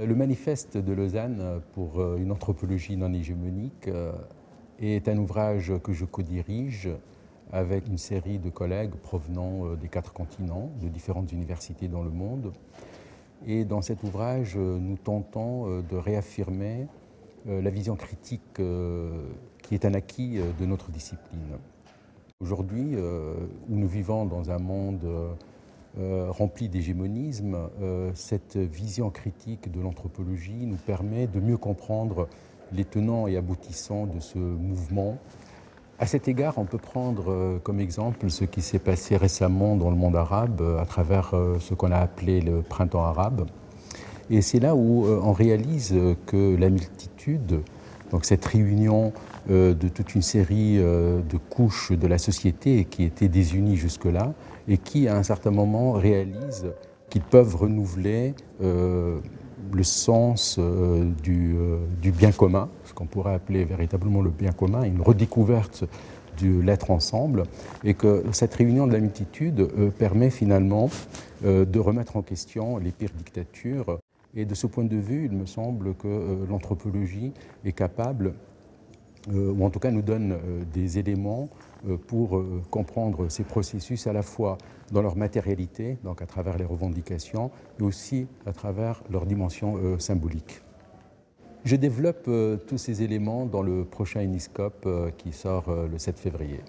Le manifeste de Lausanne pour euh, une anthropologie non hégémonique euh, est un ouvrage que je co-dirige avec une série de collègues provenant euh, des quatre continents, de différentes universités dans le monde. Et dans cet ouvrage, nous tentons de réaffirmer la vision critique qui est un acquis de notre discipline. Aujourd'hui, où nous vivons dans un monde euh, rempli d'hégémonisme, euh, cette vision critique de l'anthropologie nous permet de mieux comprendre les tenants et aboutissants de ce mouvement. À cet égard, on peut prendre euh, comme exemple ce qui s'est passé récemment dans le monde arabe à travers ce qu'on a appelé le printemps arabe. Et c'est là où on réalise que la multitude, donc cette réunion de toute une série de couches de la société qui étaient désunies jusque-là, et qui, à un certain moment, réalisent qu'ils peuvent renouveler euh, le sens euh, du, euh, du, bien commun, ce qu'on pourrait appeler véritablement le bien commun, une redécouverte de l'être ensemble, et que cette réunion de la multitude permet finalement de remettre en question les pires dictatures. Et de ce point de vue, il me semble que l'anthropologie est capable euh, ou en tout cas nous donne euh, des éléments euh, pour comprendre ces processus à la fois dans leur matérialité, donc à travers les revendications, mais aussi à travers leur dimension symbolique. Je développe tous ces éléments dans le prochain Uniscope qui sort le 7 février.